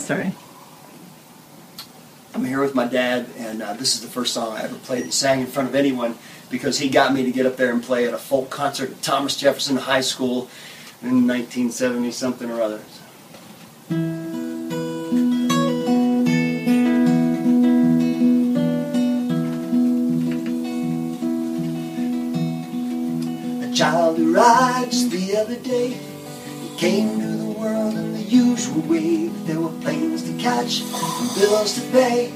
Sorry. I'm here with my dad, and uh, this is the first song I ever played and sang in front of anyone because he got me to get up there and play at a folk concert at Thomas Jefferson High School in 1970 something or other. A child arrived the other day. He came to the usual way. There were planes to catch and bills to pay.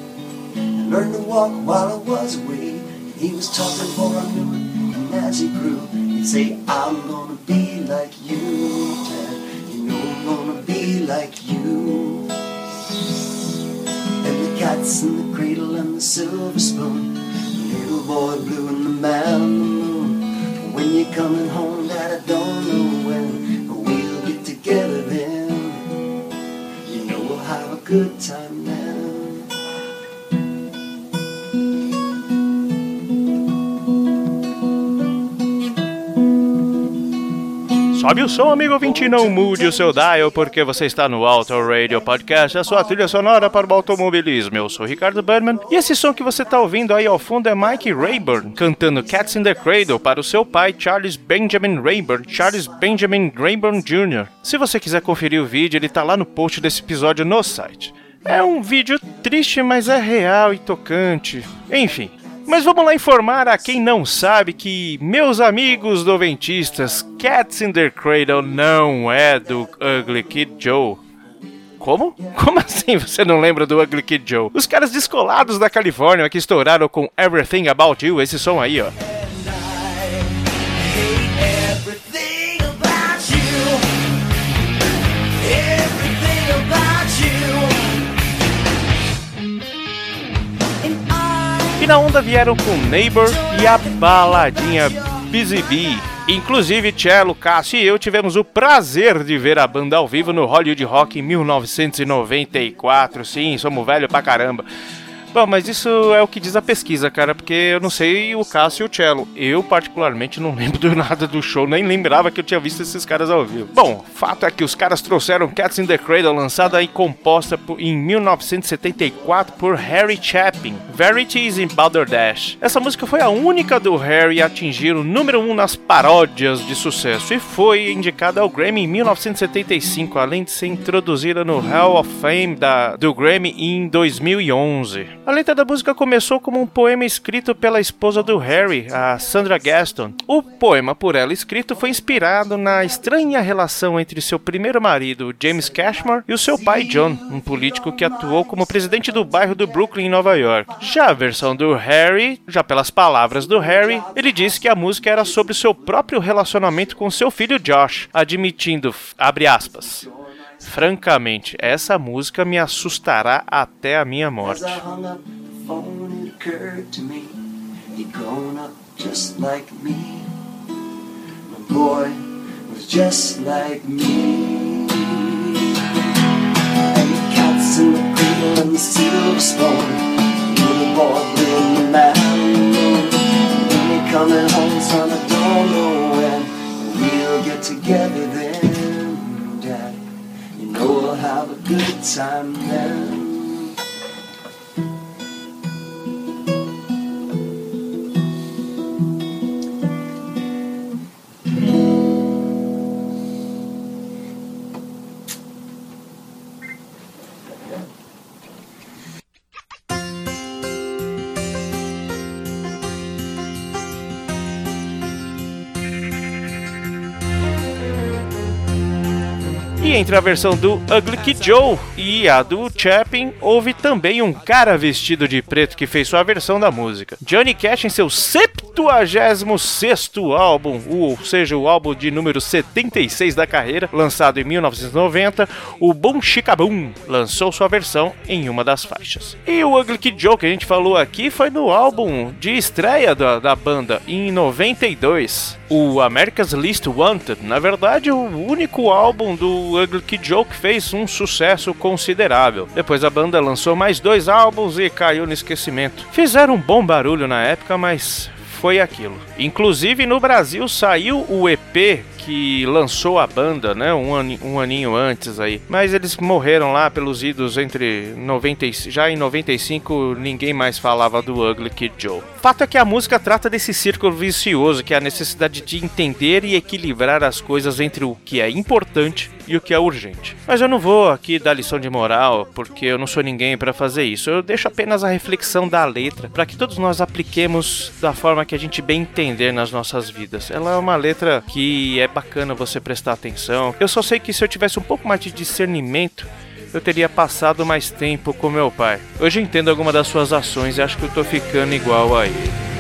I learned to walk while I was away. And he was talking for knew it. And as he grew, he'd say, I'm gonna be like you, Dad. You know I'm gonna be like you. And the cats in the cradle and the silver spoon. The little boy blue and the man on the moon. When you're coming home, Sobe o som, amigo ouvinte, não mude o seu dial, porque você está no Auto Radio Podcast, a sua trilha sonora para o automobilismo. Eu sou Ricardo Berman, e esse som que você está ouvindo aí ao fundo é Mike Rayburn, cantando Cats in the Cradle para o seu pai, Charles Benjamin Rayburn, Charles Benjamin Rayburn Jr. Se você quiser conferir o vídeo, ele está lá no post desse episódio no site. É um vídeo triste, mas é real e tocante. Enfim, mas vamos lá informar a quem não sabe que, meus amigos doventistas, Cats in the Cradle não é do Ugly Kid Joe. Como? Como assim você não lembra do Ugly Kid Joe? Os caras descolados da Califórnia que estouraram com Everything About You, esse som aí, ó. Na onda vieram com Neighbor e a baladinha Busy Bee. Inclusive, Cello, Cássio e eu tivemos o prazer de ver a banda ao vivo no Hollywood Rock em 1994. Sim, somos velho pra caramba. Bom, mas isso é o que diz a pesquisa, cara, porque eu não sei o Cássio e o Cello. Eu, particularmente, não lembro de nada do show, nem lembrava que eu tinha visto esses caras ao vivo. Bom, fato é que os caras trouxeram Cats in the Cradle, lançada e composta por- em 1974 por Harry Chapin, Verities in Balderdash. Essa música foi a única do Harry a atingir o número 1 um nas paródias de sucesso e foi indicada ao Grammy em 1975, além de ser introduzida no Hall of Fame da, do Grammy em 2011. A letra da música começou como um poema escrito pela esposa do Harry, a Sandra Gaston. O poema por ela escrito foi inspirado na estranha relação entre seu primeiro marido, James Cashmore, e o seu pai, John, um político que atuou como presidente do bairro do Brooklyn, em Nova York. Já a versão do Harry, já pelas palavras do Harry, ele disse que a música era sobre seu próprio relacionamento com seu filho Josh, admitindo, abre aspas, Francamente, essa música me assustará até a minha morte. coming home, son, I don't know when we'll get together then. We'll have a good time then. Entre a versão do Ugly Kid Joe e a do Chapin, houve também um cara vestido de preto que fez sua versão da música. Johnny Cash em seu 76º álbum, ou seja, o álbum de número 76 da carreira, lançado em 1990, o Boom Chica Boom lançou sua versão em uma das faixas. E o Ugly Kid Joe que a gente falou aqui foi no álbum de estreia da, da banda, em 92 o America's Least Wanted, na verdade, o único álbum do Ugly Kid Joe que fez um sucesso considerável. Depois a banda lançou mais dois álbuns e caiu no esquecimento. Fizeram um bom barulho na época, mas foi aquilo. Inclusive no Brasil saiu o EP que lançou a banda, né? Um, ani- um aninho antes aí. Mas eles morreram lá pelos idos entre 90 e- já em 95 ninguém mais falava do Ugly Kid Joe. Fato é que a música trata desse círculo vicioso, que é a necessidade de entender e equilibrar as coisas entre o que é importante e o que é urgente. Mas eu não vou aqui dar lição de moral, porque eu não sou ninguém para fazer isso. Eu deixo apenas a reflexão da letra para que todos nós apliquemos da forma que a gente bem entender nas nossas vidas. Ela é uma letra que é bacana você prestar atenção. Eu só sei que se eu tivesse um pouco mais de discernimento, eu teria passado mais tempo com meu pai. Hoje entendo alguma das suas ações e acho que eu tô ficando igual a ele.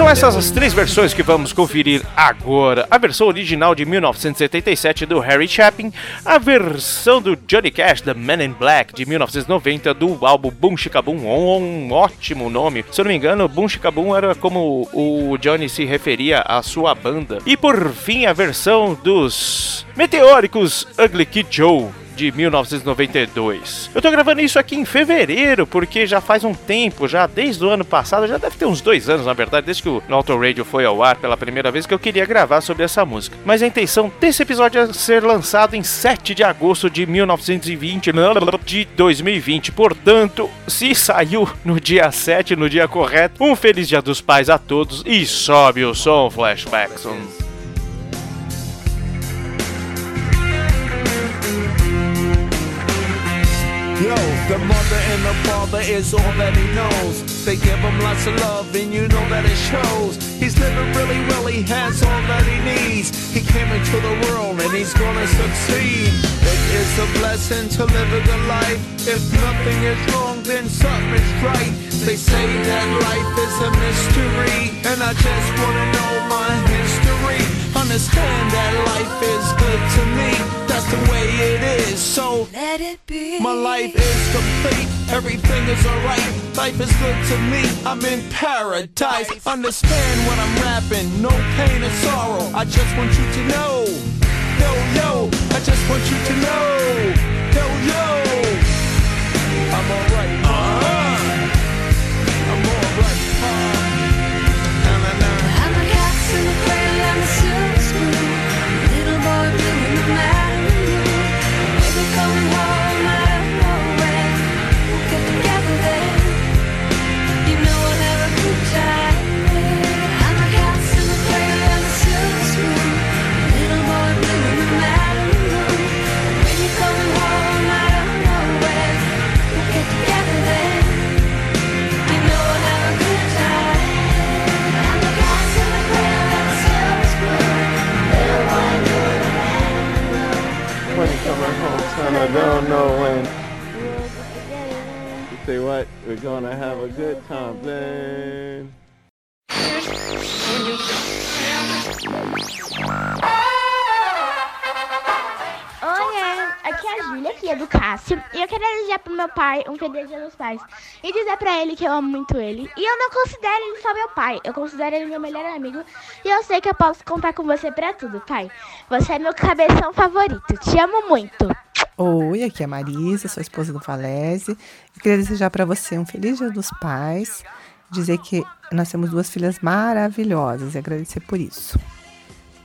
São essas as três versões que vamos conferir agora. A versão original de 1977 do Harry Chapin, a versão do Johnny Cash, The Man in Black, de 1990, do álbum Boom Chicaboom, um, ótimo nome. Se eu não me engano, Boom Chicaboom era como o Johnny se referia à sua banda. E por fim, a versão dos Meteóricos Ugly Kid Joe, de 1992. Eu tô gravando isso aqui em fevereiro, porque já faz um tempo, já desde o ano passado, já deve ter uns dois anos, na verdade, desde que o Auto Radio foi ao ar pela primeira vez, que eu queria gravar sobre essa música. Mas a intenção desse episódio é ser lançado em 7 de agosto de 1920, não, de 2020. Portanto, se saiu no dia 7, no dia correto, um feliz dia dos pais a todos e sobe o som, Flashbacks. Yo, the mother and the father is all that he knows. They give him lots of love, and you know that it shows. He's living really well, he has all that he needs. He came into the world and he's gonna succeed. It is a blessing to live a good life. If nothing is wrong, then something is right. They say that life is a mystery, and I just wanna know my Understand that life is good to me. That's the way it is. So Let it be. my life is complete, everything is alright. Life is good to me, I'm in paradise. Understand what I'm rapping, no pain or sorrow. I just want you to know, yo, yo, I just want you to know, yo, yo. Son, I don't know when. You say what? We're gonna have a good time, then. Oi, aqui é a Júlia, que é do Cássio, e eu quero desejar pro meu pai um feliz dia dos pais. E dizer pra ele que eu amo muito ele. E eu não considero ele só meu pai, eu considero ele meu melhor amigo. E eu sei que eu posso contar com você pra tudo, pai. Você é meu cabeção favorito, te amo muito. Oi, aqui é a Marisa, sou a esposa do Falese. Eu queria desejar para você um feliz Dia dos Pais, dizer que nós temos duas filhas maravilhosas e agradecer por isso.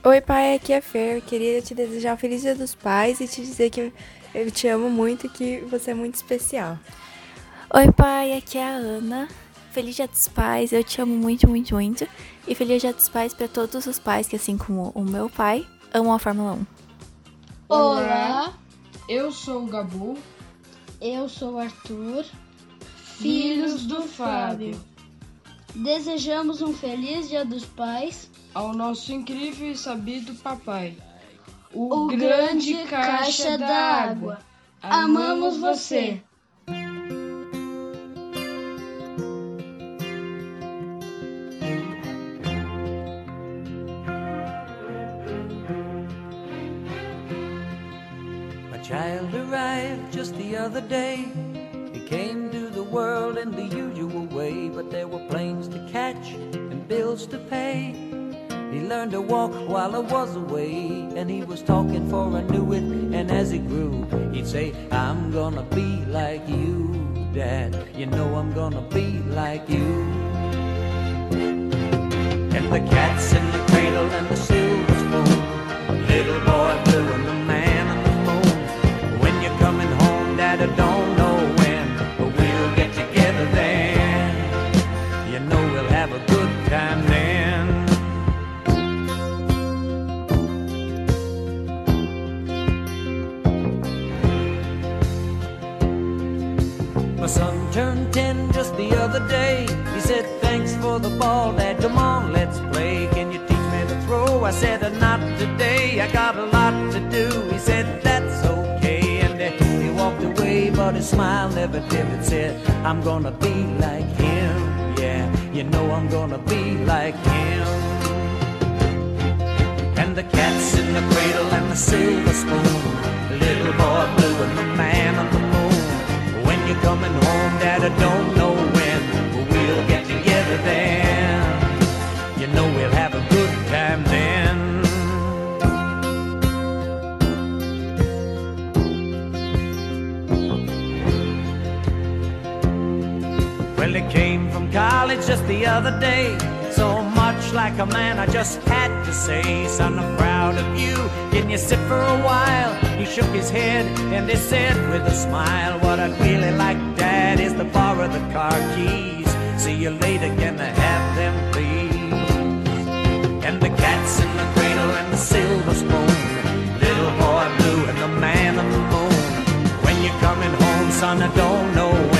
Oi, pai, aqui é a Fer. Eu queria te desejar um feliz dia dos pais e te dizer que eu te amo muito e que você é muito especial. Oi, pai, aqui é a Ana. Feliz Dia dos Pais, eu te amo muito, muito, muito. E feliz Dia dos Pais para todos os pais que, assim como o meu pai, amam a Fórmula 1. Olá, eu sou o Gabu, Eu sou o Arthur. filhos do Fábio, Desejamos um feliz Dia dos Pais. ao nosso incrível e sabido papai, O grande caixa d'água. Amamos você. Other day. He came to the world in the usual way, but there were planes to catch and bills to pay. He learned to walk while I was away, and he was talking for I knew it. And as he grew, he'd say, I'm gonna be like you, Dad. You know I'm gonna be like you. And the cat's in the cradle and the silver you know I'm gonna be like him. And the cat's in the cradle and the silver spoon. Little boy blue and the man on the moon. When you're coming home, Dad, I don't college just the other day. So much like a man, I just had to say, Son, I'm proud of you. Can you sit for a while? He shook his head and he said with a smile, What I'd really like, Dad, is to borrow the car keys. See you later, can I have them, please? And the cat's in the cradle and the silver spoon. Little boy blue and the man on the moon. When you're coming home, son, I don't know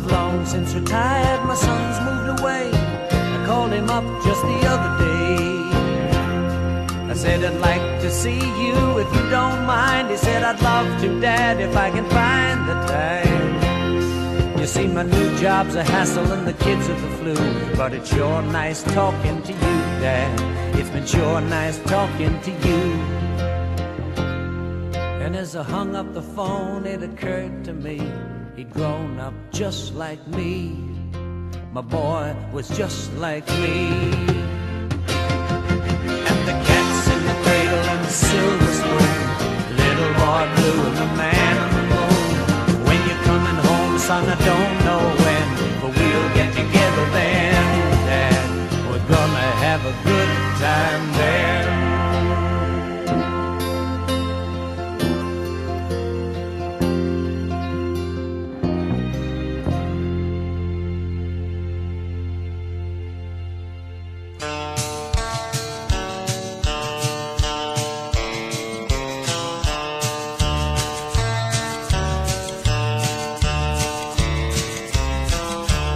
I've long since retired, my son's moved away. I called him up just the other day. I said, I'd like to see you if you don't mind. He said, I'd love to, Dad, if I can find the time. You see, my new job's a hassle and the kids are the flu. But it's sure nice talking to you, Dad. It's been sure nice talking to you. And as I hung up the phone, it occurred to me he'd grown up just like me. My boy was just like me.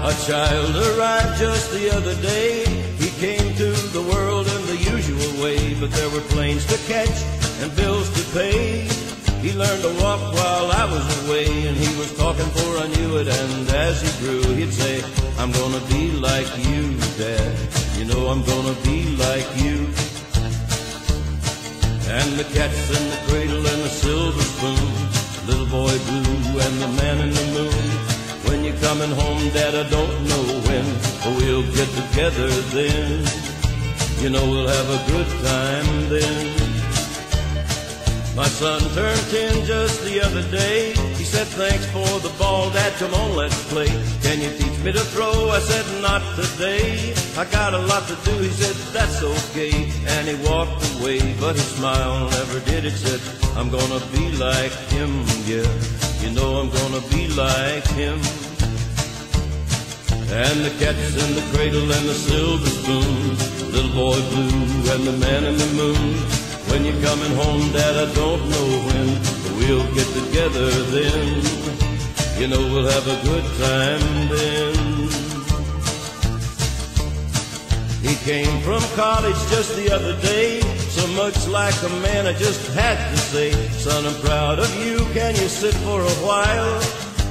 A child arrived just the other day. He came to the world in the usual way, but there were planes to catch and bills to pay. He learned to walk while I was away, and he was talking for I knew it. And as he grew, he'd say, I'm gonna be like you, Dad. You know I'm gonna be like you. And the cat's in the cradle and the silver spoon, little boy blue and the man in the moon. When you're coming home, Dad, I don't know when, but we'll get together then. You know we'll have a good time then. My son turned ten just the other day. He said, thanks for the ball, Dad, come on, let's play. Can you teach me to throw? I said, not today. I got a lot to do. He said, that's okay. And he walked away, but his smile never did. It said, I'm gonna be like him, yeah. You know I'm gonna be like him. And the cat's in the cradle and the silver spoon. Little boy blue and the man in the moon. When you're coming home, Dad, I don't know when, we'll get together then. You know we'll have a good time then. He came from college just the other day, so much like a man I just had to say, son, I'm proud of you, can you sit for a while?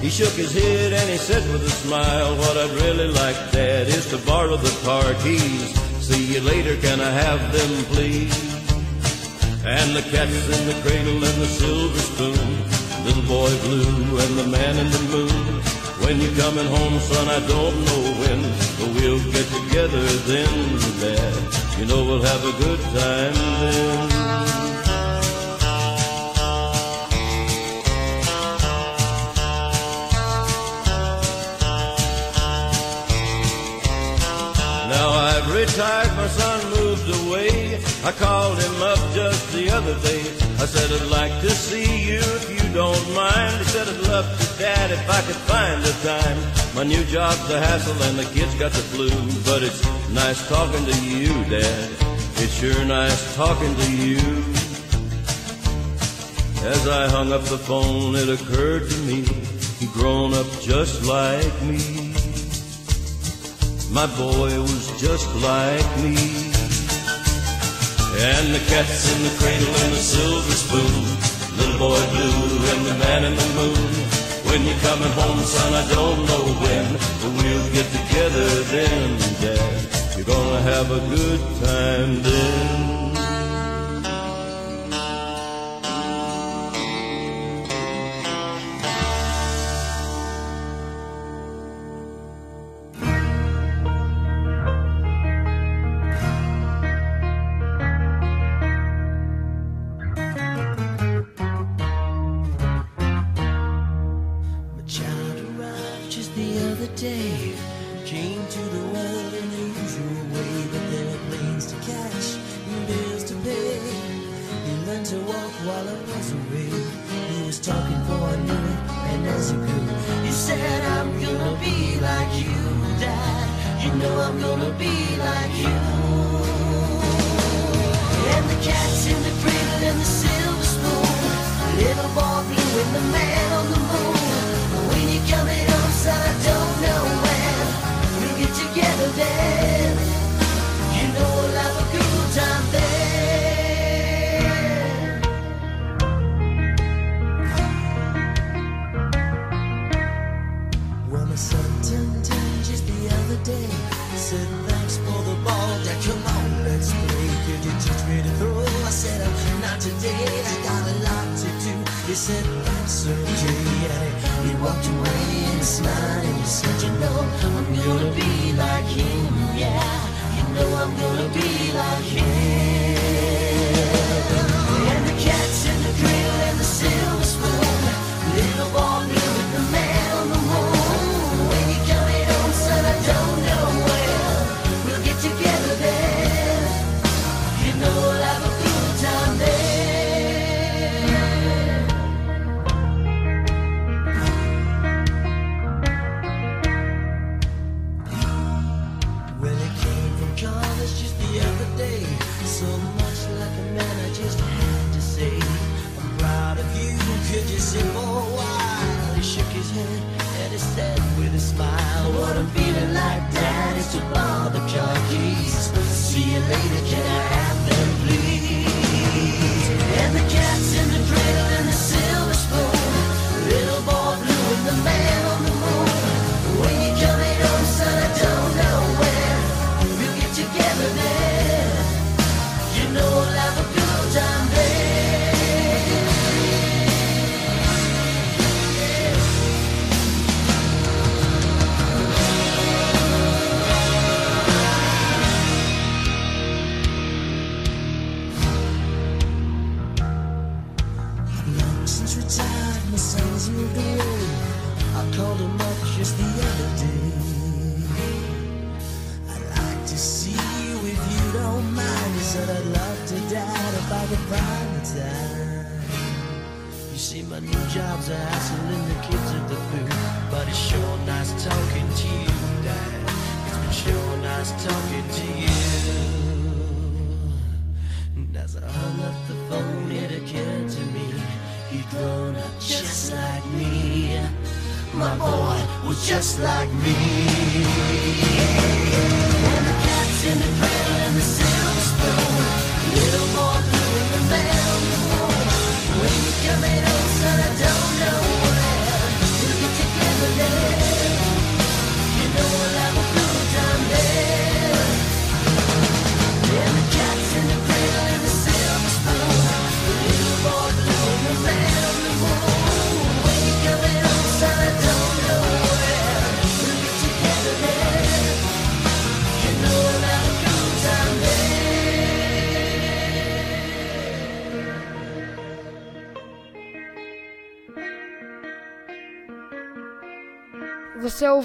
He shook his head and he said with a smile, what I'd really like, Dad, is to borrow the car keys. See you later, can I have them, please? And the cat's in the cradle and the silver spoon, little boy blue and the man in the moon. When you're coming home, son, I don't know when, we'll get together then, Dad. You know we'll have a good time then. Now I've retired, my son moved away. I called him up just the other day. I said, I'd like to see you if you don't mind. He said, I'd love to, Dad, if I could find the time. My new job's a hassle and the kids got the flu. But it's nice talking to you, Dad. It's sure nice talking to you. As I hung up the phone, it occurred to me he'd grown up just like me. My boy was just like me. And the cat's in the cradle and the silver spoon. Little boy blue and the man in the moon. When you're coming home, son, I don't know when, but we'll get together then, Dad. You're gonna have a good time then. Just the other day. Came to the world in the usual way, but there were planes to catch and bills to pay. He learned to walk while I was away. He was talking for I knew it, and as he grew, he said, I'm gonna be like you, Dad. You know I'm gonna be like you. And the cat's in the cradle and the silver spoon. Little boy blue and the man I don't know when. We'll get together then. by the private time. You see, my new job's a hassling the kids at the booth. But it's sure nice talking to you, Dad. It's been sure nice talking to you. And as I hung up the phone, it occurred to me he'd grown up just like me. My boy was just like me. And the cats in the cradle and the